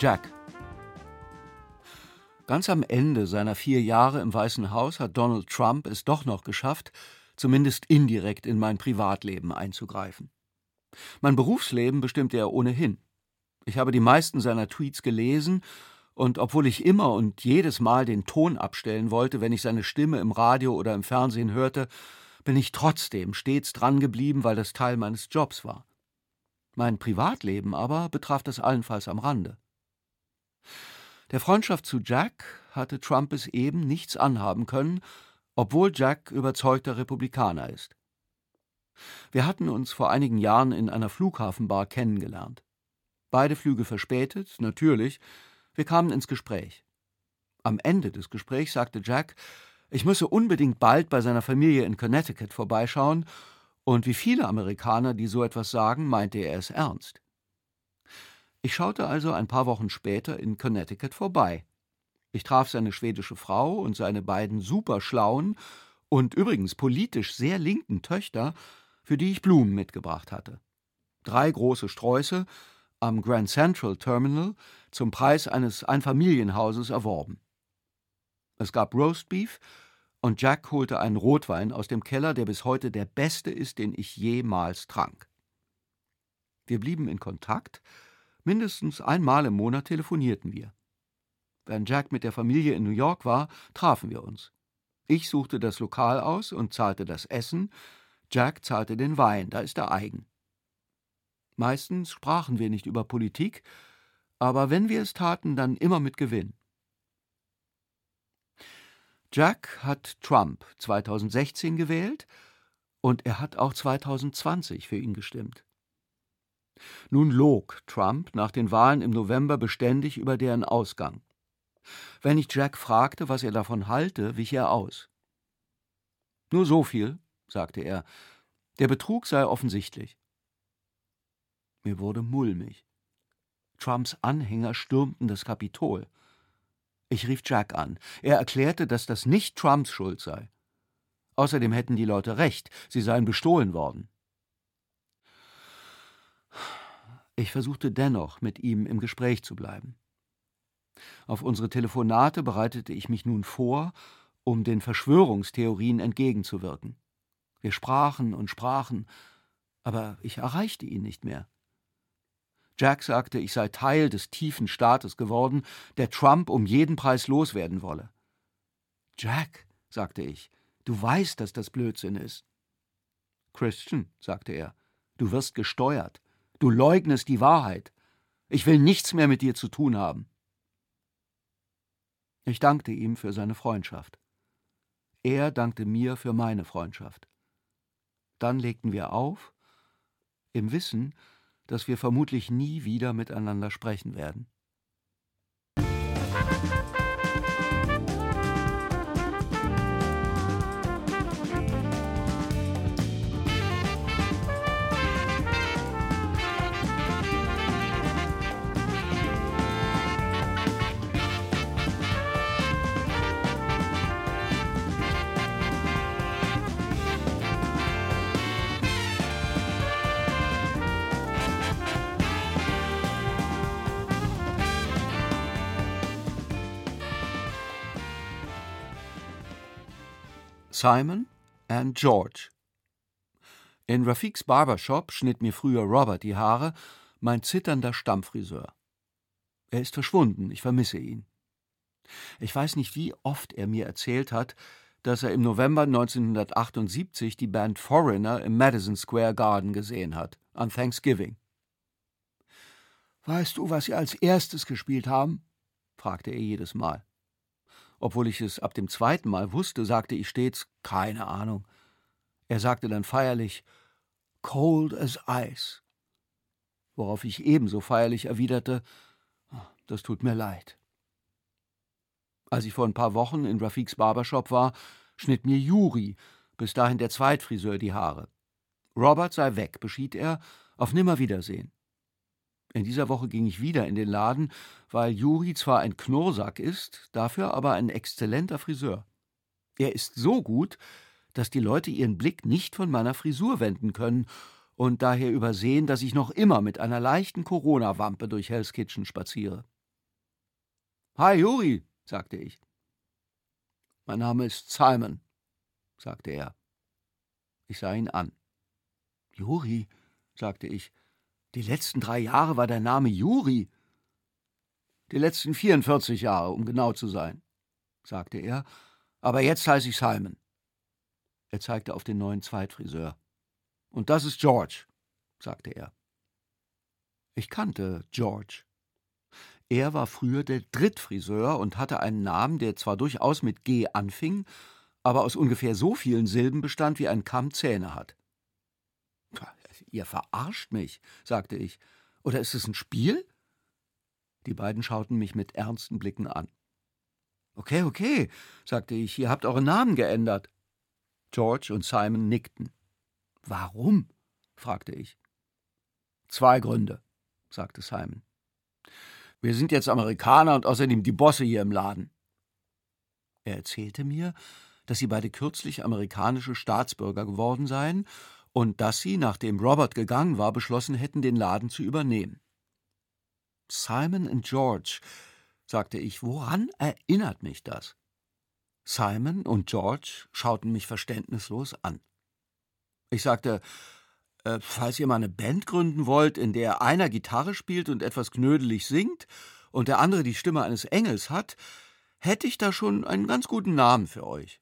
Jack. Ganz am Ende seiner vier Jahre im Weißen Haus hat Donald Trump es doch noch geschafft, zumindest indirekt in mein Privatleben einzugreifen. Mein Berufsleben bestimmte er ohnehin. Ich habe die meisten seiner Tweets gelesen, und obwohl ich immer und jedes Mal den Ton abstellen wollte, wenn ich seine Stimme im Radio oder im Fernsehen hörte, bin ich trotzdem stets dran geblieben, weil das Teil meines Jobs war. Mein Privatleben aber betraf das allenfalls am Rande. Der Freundschaft zu Jack hatte Trump es eben nichts anhaben können, obwohl Jack überzeugter Republikaner ist. Wir hatten uns vor einigen Jahren in einer Flughafenbar kennengelernt. Beide Flüge verspätet, natürlich. Wir kamen ins Gespräch. Am Ende des Gesprächs sagte Jack, ich müsse unbedingt bald bei seiner Familie in Connecticut vorbeischauen, und wie viele Amerikaner, die so etwas sagen, meinte er es ernst. Ich schaute also ein paar Wochen später in Connecticut vorbei. Ich traf seine schwedische Frau und seine beiden superschlauen und übrigens politisch sehr linken Töchter, für die ich Blumen mitgebracht hatte. Drei große Sträuße am Grand Central Terminal zum Preis eines Einfamilienhauses erworben. Es gab Roastbeef und Jack holte einen Rotwein aus dem Keller, der bis heute der beste ist, den ich jemals trank. Wir blieben in Kontakt, mindestens einmal im Monat telefonierten wir. Wenn Jack mit der Familie in New York war, trafen wir uns. Ich suchte das Lokal aus und zahlte das Essen, Jack zahlte den Wein, da ist er eigen. Meistens sprachen wir nicht über Politik, aber wenn wir es taten, dann immer mit Gewinn. Jack hat Trump 2016 gewählt und er hat auch 2020 für ihn gestimmt. Nun log Trump nach den Wahlen im November beständig über deren Ausgang. Wenn ich Jack fragte, was er davon halte, wich er aus. Nur so viel, sagte er, der Betrug sei offensichtlich. Mir wurde mulmig. Trumps Anhänger stürmten das Kapitol. Ich rief Jack an. Er erklärte, dass das nicht Trumps Schuld sei. Außerdem hätten die Leute recht, sie seien bestohlen worden. Ich versuchte dennoch, mit ihm im Gespräch zu bleiben. Auf unsere Telefonate bereitete ich mich nun vor, um den Verschwörungstheorien entgegenzuwirken. Wir sprachen und sprachen, aber ich erreichte ihn nicht mehr. Jack sagte, ich sei Teil des tiefen Staates geworden, der Trump um jeden Preis loswerden wolle. Jack, sagte ich, du weißt, dass das Blödsinn ist. Christian, sagte er, du wirst gesteuert. Du leugnest die Wahrheit. Ich will nichts mehr mit dir zu tun haben. Ich dankte ihm für seine Freundschaft. Er dankte mir für meine Freundschaft. Dann legten wir auf, im Wissen, dass wir vermutlich nie wieder miteinander sprechen werden. Simon and George. In Rafiks Barbershop schnitt mir früher Robert die Haare, mein zitternder Stammfriseur. Er ist verschwunden, ich vermisse ihn. Ich weiß nicht, wie oft er mir erzählt hat, dass er im November 1978 die Band Foreigner im Madison Square Garden gesehen hat, an Thanksgiving. Weißt du, was sie als erstes gespielt haben? fragte er jedes Mal. Obwohl ich es ab dem zweiten Mal wusste, sagte ich stets keine Ahnung. Er sagte dann feierlich Cold as Ice, worauf ich ebenso feierlich erwiderte Das tut mir leid. Als ich vor ein paar Wochen in Rafiks Barbershop war, schnitt mir Juri, bis dahin der Zweitfriseur, die Haare. Robert sei weg, beschied er, auf Nimmerwiedersehen. In dieser Woche ging ich wieder in den Laden, weil Juri zwar ein Knurrsack ist, dafür aber ein exzellenter Friseur. Er ist so gut, dass die Leute ihren Blick nicht von meiner Frisur wenden können und daher übersehen, dass ich noch immer mit einer leichten Corona-Wampe durch Hell's Kitchen spaziere. Hi, Juri, sagte ich. Mein Name ist Simon, sagte er. Ich sah ihn an. Juri, sagte ich, die letzten drei Jahre war dein Name Juri. Die letzten 44 Jahre, um genau zu sein, sagte er, aber jetzt heiße ich Simon. Er zeigte auf den neuen Zweitfriseur. Und das ist George, sagte er. Ich kannte George. Er war früher der Drittfriseur und hatte einen Namen, der zwar durchaus mit G anfing, aber aus ungefähr so vielen Silben bestand, wie ein Kamm Zähne hat. Ihr verarscht mich, sagte ich. Oder ist es ein Spiel? Die beiden schauten mich mit ernsten Blicken an. Okay, okay, sagte ich, ihr habt euren Namen geändert. George und Simon nickten. Warum? fragte ich. Zwei Gründe, sagte Simon. Wir sind jetzt Amerikaner und außerdem die Bosse hier im Laden. Er erzählte mir, dass sie beide kürzlich amerikanische Staatsbürger geworden seien und dass sie, nachdem Robert gegangen war, beschlossen hätten, den Laden zu übernehmen. Simon und George, sagte ich, woran erinnert mich das? Simon und George schauten mich verständnislos an. Ich sagte, äh, falls ihr mal eine Band gründen wollt, in der einer Gitarre spielt und etwas knödelig singt und der andere die Stimme eines Engels hat, hätte ich da schon einen ganz guten Namen für euch.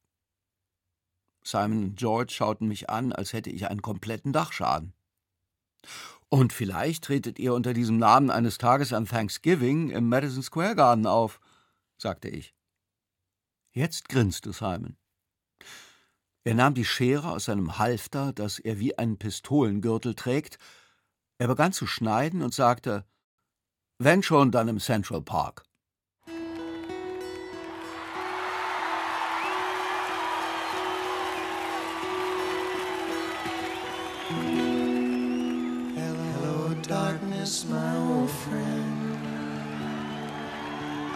Simon und George schauten mich an, als hätte ich einen kompletten Dachschaden. Und vielleicht tretet ihr unter diesem Namen eines Tages an Thanksgiving im Madison Square Garden auf, sagte ich. Jetzt grinste Simon. Er nahm die Schere aus seinem Halfter, das er wie einen Pistolengürtel trägt. Er begann zu schneiden und sagte: Wenn schon, dann im Central Park.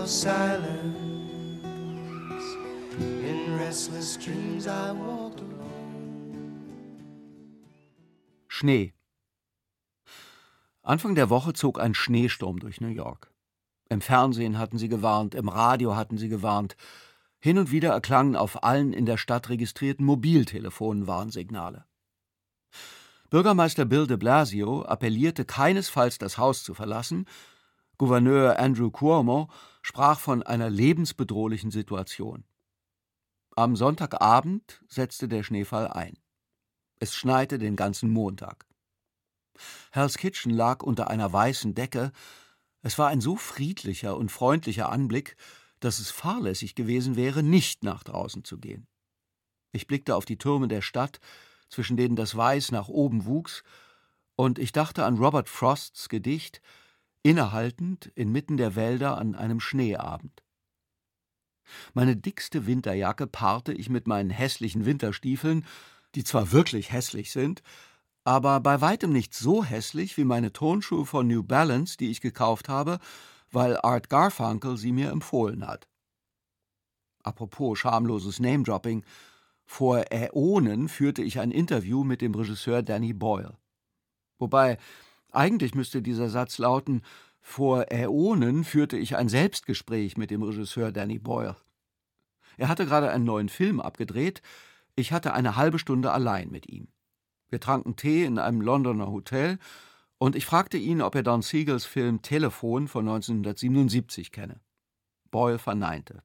of silence. In restless dreams I walked alone. Schnee. Anfang der Woche zog ein Schneesturm durch New York. Im Fernsehen hatten sie gewarnt, im Radio hatten sie gewarnt. Hin und wieder erklangen auf allen in der Stadt registrierten Mobiltelefonen Warnsignale. Bürgermeister Bill de Blasio appellierte keinesfalls das Haus zu verlassen. Gouverneur Andrew Cuomo sprach von einer lebensbedrohlichen Situation. Am Sonntagabend setzte der Schneefall ein. Es schneite den ganzen Montag. Hell's Kitchen lag unter einer weißen Decke. Es war ein so friedlicher und freundlicher Anblick, dass es fahrlässig gewesen wäre, nicht nach draußen zu gehen. Ich blickte auf die Türme der Stadt, zwischen denen das Weiß nach oben wuchs, und ich dachte an Robert Frosts Gedicht, innehaltend inmitten der Wälder an einem Schneeabend. Meine dickste Winterjacke paarte ich mit meinen hässlichen Winterstiefeln, die zwar wirklich hässlich sind, aber bei weitem nicht so hässlich wie meine Turnschuhe von New Balance, die ich gekauft habe, weil Art Garfunkel sie mir empfohlen hat. Apropos schamloses Name-Dropping, vor Äonen führte ich ein Interview mit dem Regisseur Danny Boyle. Wobei, eigentlich müsste dieser Satz lauten, vor Äonen führte ich ein Selbstgespräch mit dem Regisseur Danny Boyle. Er hatte gerade einen neuen Film abgedreht, ich hatte eine halbe Stunde allein mit ihm. Wir tranken Tee in einem Londoner Hotel und ich fragte ihn, ob er Don Siegels Film Telefon von 1977 kenne. Boyle verneinte.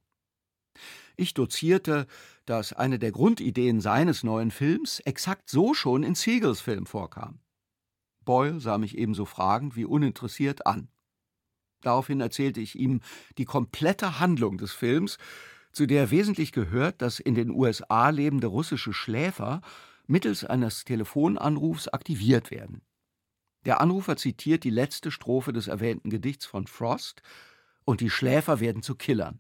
Ich dozierte, dass eine der Grundideen seines neuen Films exakt so schon in Siegels Film vorkam. Boyle sah mich ebenso fragend wie uninteressiert an. Daraufhin erzählte ich ihm die komplette Handlung des Films, zu der wesentlich gehört, dass in den USA lebende russische Schläfer mittels eines Telefonanrufs aktiviert werden. Der Anrufer zitiert die letzte Strophe des erwähnten Gedichts von Frost und die Schläfer werden zu Killern.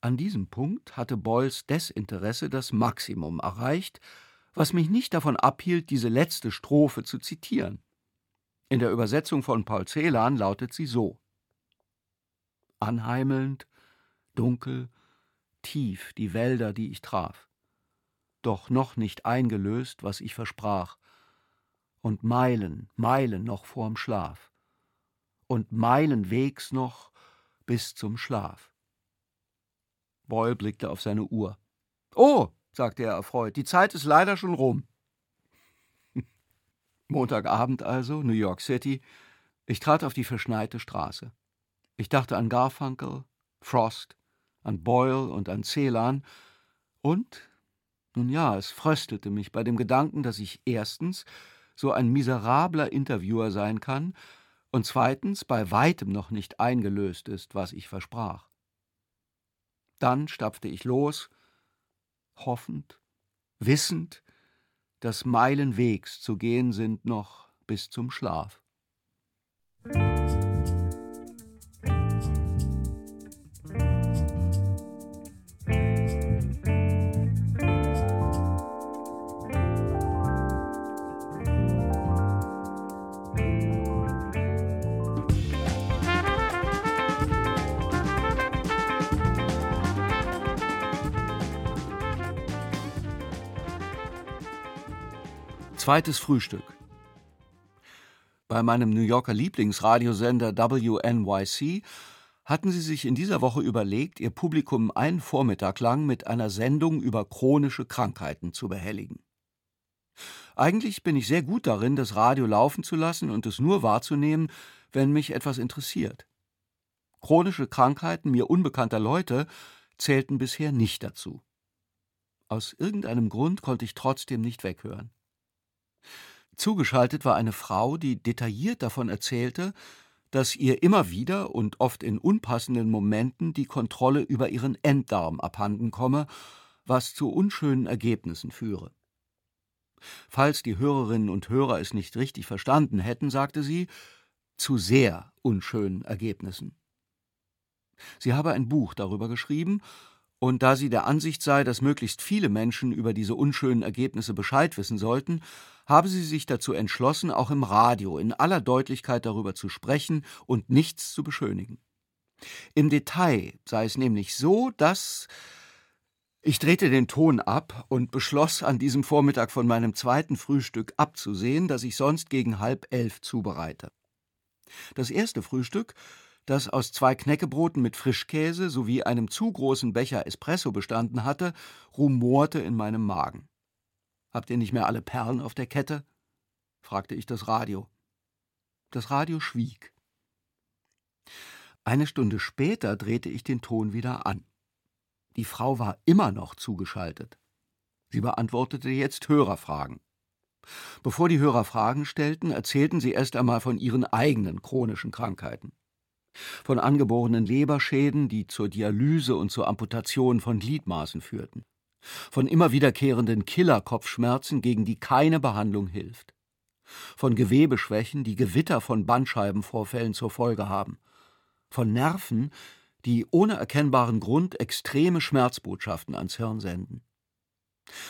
An diesem Punkt hatte Boyles Desinteresse das Maximum erreicht, was mich nicht davon abhielt, diese letzte Strophe zu zitieren. In der Übersetzung von Paul Celan lautet sie so: Anheimelnd, dunkel, tief die Wälder, die ich traf, doch noch nicht eingelöst, was ich versprach, und Meilen, Meilen noch vorm Schlaf, und Meilen Wegs noch bis zum Schlaf. Boyle blickte auf seine Uhr. Oh, sagte er erfreut, die Zeit ist leider schon rum. Montagabend also, New York City. Ich trat auf die verschneite Straße. Ich dachte an Garfunkel, Frost, an Boyle und an Celan und, nun ja, es fröstelte mich bei dem Gedanken, dass ich erstens so ein miserabler Interviewer sein kann und zweitens bei weitem noch nicht eingelöst ist, was ich versprach. Dann stapfte ich los, hoffend, wissend, dass Meilen Wegs zu gehen sind noch bis zum Schlaf. Zweites Frühstück. Bei meinem New Yorker Lieblingsradiosender WNYC hatten sie sich in dieser Woche überlegt, ihr Publikum einen Vormittag lang mit einer Sendung über chronische Krankheiten zu behelligen. Eigentlich bin ich sehr gut darin, das Radio laufen zu lassen und es nur wahrzunehmen, wenn mich etwas interessiert. Chronische Krankheiten mir unbekannter Leute zählten bisher nicht dazu. Aus irgendeinem Grund konnte ich trotzdem nicht weghören. Zugeschaltet war eine Frau, die detailliert davon erzählte, dass ihr immer wieder und oft in unpassenden Momenten die Kontrolle über ihren Enddarm abhanden komme, was zu unschönen Ergebnissen führe. Falls die Hörerinnen und Hörer es nicht richtig verstanden hätten, sagte sie, zu sehr unschönen Ergebnissen. Sie habe ein Buch darüber geschrieben und da sie der Ansicht sei, dass möglichst viele Menschen über diese unschönen Ergebnisse Bescheid wissen sollten, habe sie sich dazu entschlossen, auch im Radio in aller Deutlichkeit darüber zu sprechen und nichts zu beschönigen. Im Detail sei es nämlich so, dass ich drehte den Ton ab und beschloss, an diesem Vormittag von meinem zweiten Frühstück abzusehen, das ich sonst gegen halb elf zubereite. Das erste Frühstück das aus zwei Knäckebroten mit Frischkäse sowie einem zu großen Becher Espresso bestanden hatte, rumorte in meinem Magen. Habt ihr nicht mehr alle Perlen auf der Kette? fragte ich das Radio. Das Radio schwieg. Eine Stunde später drehte ich den Ton wieder an. Die Frau war immer noch zugeschaltet. Sie beantwortete jetzt Hörerfragen. Bevor die Hörer Fragen stellten, erzählten sie erst einmal von ihren eigenen chronischen Krankheiten von angeborenen Leberschäden, die zur Dialyse und zur Amputation von Gliedmaßen führten, von immer wiederkehrenden Killerkopfschmerzen, gegen die keine Behandlung hilft, von Gewebeschwächen, die Gewitter von Bandscheibenvorfällen zur Folge haben, von Nerven, die ohne erkennbaren Grund extreme Schmerzbotschaften ans Hirn senden.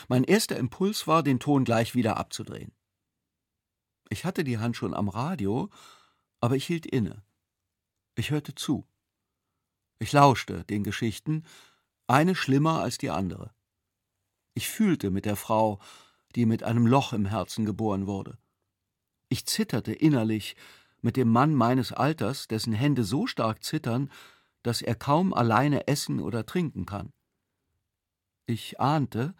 Mein erster Impuls war, den Ton gleich wieder abzudrehen. Ich hatte die Hand schon am Radio, aber ich hielt inne. Ich hörte zu. Ich lauschte den Geschichten, eine schlimmer als die andere. Ich fühlte mit der Frau, die mit einem Loch im Herzen geboren wurde. Ich zitterte innerlich mit dem Mann meines Alters, dessen Hände so stark zittern, dass er kaum alleine essen oder trinken kann. Ich ahnte,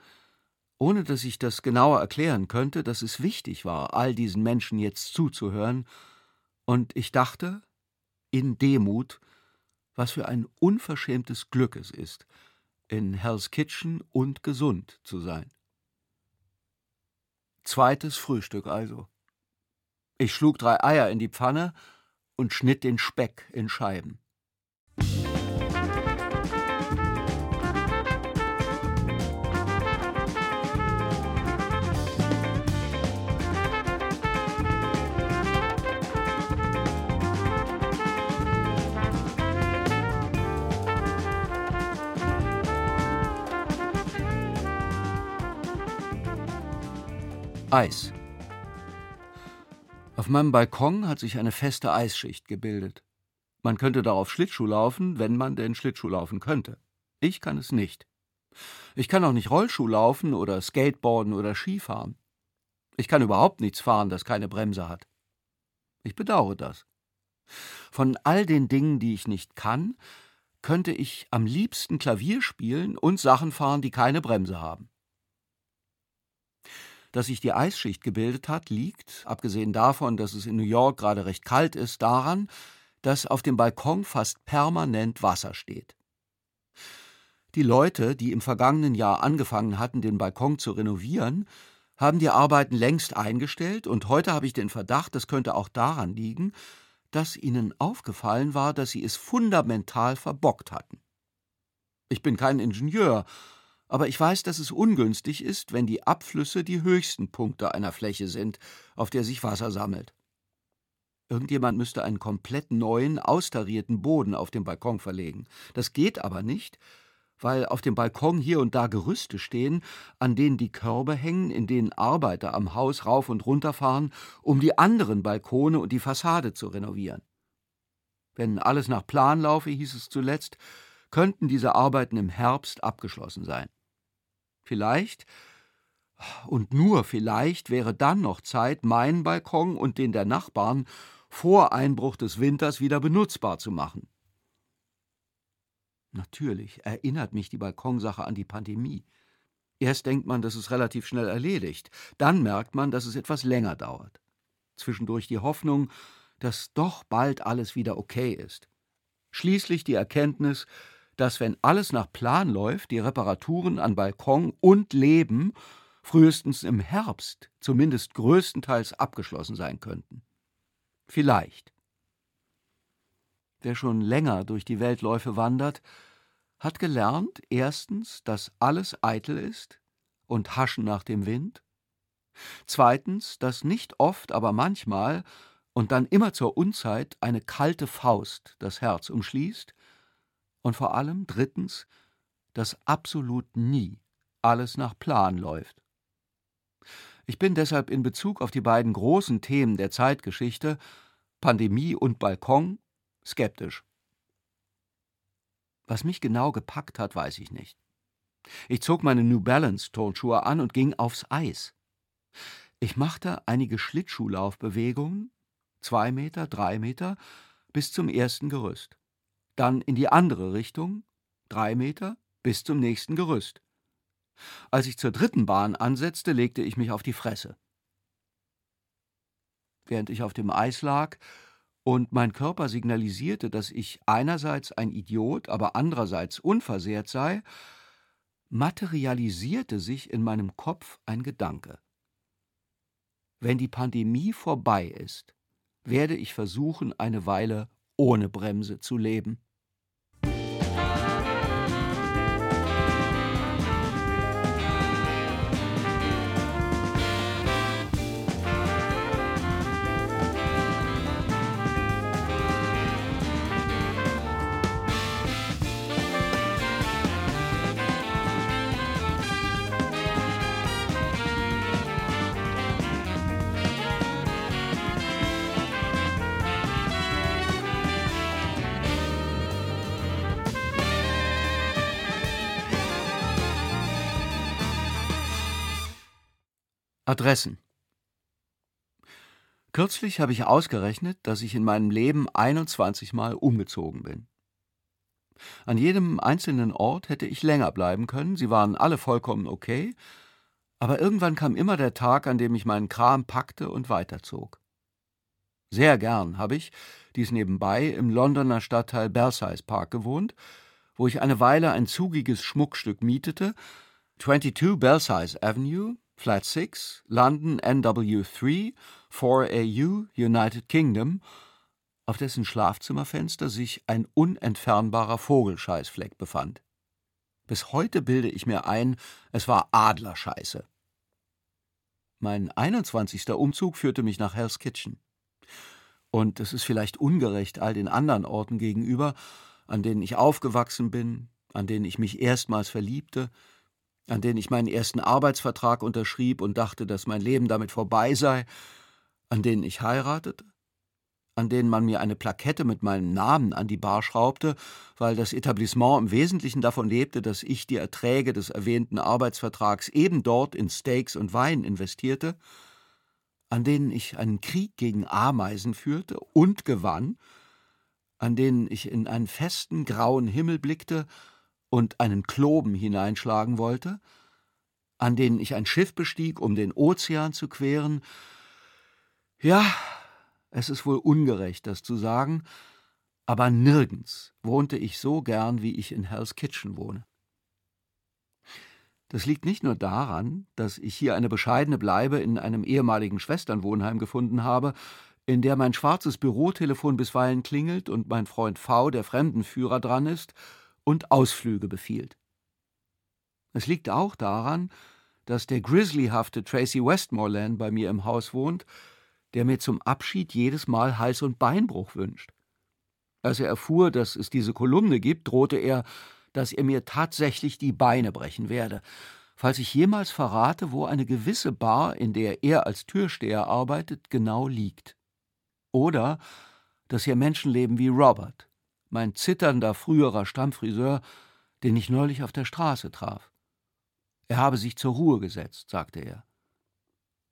ohne dass ich das genauer erklären könnte, dass es wichtig war, all diesen Menschen jetzt zuzuhören, und ich dachte, in Demut, was für ein unverschämtes Glück es ist, in Hell's Kitchen und gesund zu sein. Zweites Frühstück also. Ich schlug drei Eier in die Pfanne und schnitt den Speck in Scheiben. Eis. Auf meinem Balkon hat sich eine feste Eisschicht gebildet. Man könnte darauf Schlittschuh laufen, wenn man denn Schlittschuh laufen könnte. Ich kann es nicht. Ich kann auch nicht Rollschuh laufen oder Skateboarden oder Skifahren. Ich kann überhaupt nichts fahren, das keine Bremse hat. Ich bedauere das. Von all den Dingen, die ich nicht kann, könnte ich am liebsten Klavier spielen und Sachen fahren, die keine Bremse haben. Dass sich die Eisschicht gebildet hat, liegt, abgesehen davon, dass es in New York gerade recht kalt ist, daran, dass auf dem Balkon fast permanent Wasser steht. Die Leute, die im vergangenen Jahr angefangen hatten, den Balkon zu renovieren, haben die Arbeiten längst eingestellt, und heute habe ich den Verdacht, das könnte auch daran liegen, dass ihnen aufgefallen war, dass sie es fundamental verbockt hatten. Ich bin kein Ingenieur, aber ich weiß, dass es ungünstig ist, wenn die Abflüsse die höchsten Punkte einer Fläche sind, auf der sich Wasser sammelt. Irgendjemand müsste einen komplett neuen, austarierten Boden auf dem Balkon verlegen. Das geht aber nicht, weil auf dem Balkon hier und da Gerüste stehen, an denen die Körbe hängen, in denen Arbeiter am Haus rauf und runter fahren, um die anderen Balkone und die Fassade zu renovieren. Wenn alles nach Plan laufe, hieß es zuletzt, könnten diese Arbeiten im Herbst abgeschlossen sein. Vielleicht, und nur vielleicht, wäre dann noch Zeit, meinen Balkon und den der Nachbarn vor Einbruch des Winters wieder benutzbar zu machen. Natürlich erinnert mich die Balkonsache an die Pandemie. Erst denkt man, das ist relativ schnell erledigt, dann merkt man, dass es etwas länger dauert. Zwischendurch die Hoffnung, dass doch bald alles wieder okay ist. Schließlich die Erkenntnis, dass, wenn alles nach Plan läuft, die Reparaturen an Balkon und Leben frühestens im Herbst zumindest größtenteils abgeschlossen sein könnten. Vielleicht. Wer schon länger durch die Weltläufe wandert, hat gelernt, erstens, dass alles eitel ist und Haschen nach dem Wind, zweitens, dass nicht oft, aber manchmal und dann immer zur Unzeit eine kalte Faust das Herz umschließt, und vor allem drittens, dass absolut nie alles nach Plan läuft. Ich bin deshalb in Bezug auf die beiden großen Themen der Zeitgeschichte Pandemie und Balkon skeptisch. Was mich genau gepackt hat, weiß ich nicht. Ich zog meine New Balance Turnschuhe an und ging aufs Eis. Ich machte einige Schlittschuhlaufbewegungen, zwei Meter, drei Meter, bis zum ersten Gerüst. Dann in die andere Richtung, drei Meter, bis zum nächsten Gerüst. Als ich zur dritten Bahn ansetzte, legte ich mich auf die Fresse. Während ich auf dem Eis lag und mein Körper signalisierte, dass ich einerseits ein Idiot, aber andererseits unversehrt sei, materialisierte sich in meinem Kopf ein Gedanke. Wenn die Pandemie vorbei ist, werde ich versuchen, eine Weile ohne Bremse zu leben. Adressen. Kürzlich habe ich ausgerechnet, dass ich in meinem Leben 21 Mal umgezogen bin. An jedem einzelnen Ort hätte ich länger bleiben können, sie waren alle vollkommen okay, aber irgendwann kam immer der Tag, an dem ich meinen Kram packte und weiterzog. Sehr gern habe ich, dies nebenbei, im Londoner Stadtteil Belsize Park gewohnt, wo ich eine Weile ein zugiges Schmuckstück mietete, 22 Belsize Avenue, Flat 6, London NW3, 4AU, United Kingdom, auf dessen Schlafzimmerfenster sich ein unentfernbarer Vogelscheißfleck befand. Bis heute bilde ich mir ein, es war Adlerscheiße. Mein 21. Umzug führte mich nach Hell's Kitchen. Und es ist vielleicht ungerecht all den anderen Orten gegenüber, an denen ich aufgewachsen bin, an denen ich mich erstmals verliebte, an denen ich meinen ersten Arbeitsvertrag unterschrieb und dachte, dass mein Leben damit vorbei sei, an denen ich heiratete, an denen man mir eine Plakette mit meinem Namen an die Bar schraubte, weil das Etablissement im Wesentlichen davon lebte, dass ich die Erträge des erwähnten Arbeitsvertrags eben dort in Steaks und Wein investierte, an denen ich einen Krieg gegen Ameisen führte und gewann, an denen ich in einen festen grauen Himmel blickte und einen Kloben hineinschlagen wollte, an denen ich ein Schiff bestieg, um den Ozean zu queren. Ja, es ist wohl ungerecht, das zu sagen, aber nirgends wohnte ich so gern, wie ich in Hell's Kitchen wohne. Das liegt nicht nur daran, dass ich hier eine bescheidene Bleibe in einem ehemaligen Schwesternwohnheim gefunden habe, in der mein schwarzes Bürotelefon bisweilen klingelt und mein Freund V, der Fremdenführer, dran ist und Ausflüge befiehlt. Es liegt auch daran, dass der grizzlyhafte Tracy Westmoreland bei mir im Haus wohnt, der mir zum Abschied jedes Mal Hals- und Beinbruch wünscht. Als er erfuhr, dass es diese Kolumne gibt, drohte er, dass er mir tatsächlich die Beine brechen werde, falls ich jemals verrate, wo eine gewisse Bar, in der er als Türsteher arbeitet, genau liegt. Oder dass hier Menschen leben wie Robert, mein zitternder früherer Stammfriseur, den ich neulich auf der Straße traf. Er habe sich zur Ruhe gesetzt, sagte er.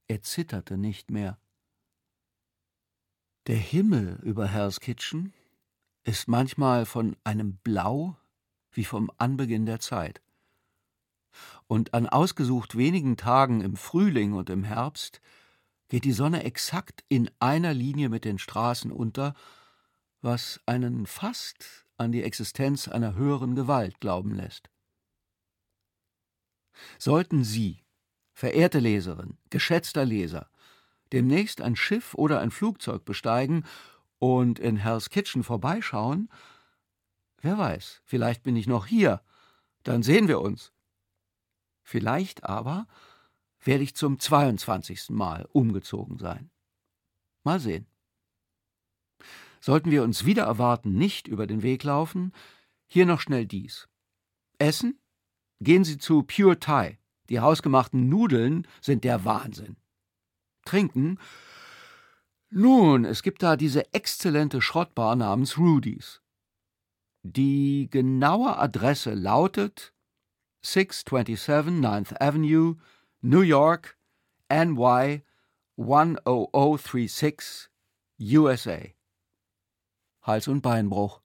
Er zitterte nicht mehr. Der Himmel über Hell's Kitchen ist manchmal von einem Blau wie vom Anbeginn der Zeit. Und an ausgesucht wenigen Tagen im Frühling und im Herbst geht die Sonne exakt in einer Linie mit den Straßen unter, was einen fast an die Existenz einer höheren Gewalt glauben lässt. Sollten Sie, verehrte Leserin, geschätzter Leser, demnächst ein Schiff oder ein Flugzeug besteigen und in Hell's Kitchen vorbeischauen, wer weiß, vielleicht bin ich noch hier, dann sehen wir uns. Vielleicht aber werde ich zum 22. Mal umgezogen sein. Mal sehen. Sollten wir uns wieder erwarten nicht über den Weg laufen, hier noch schnell dies. Essen? Gehen Sie zu Pure Thai. Die hausgemachten Nudeln sind der Wahnsinn trinken? Nun, es gibt da diese exzellente Schrottbar namens Rudy's. Die genaue Adresse lautet 627 9th Avenue, New York, NY 10036, USA. Hals- und Beinbruch.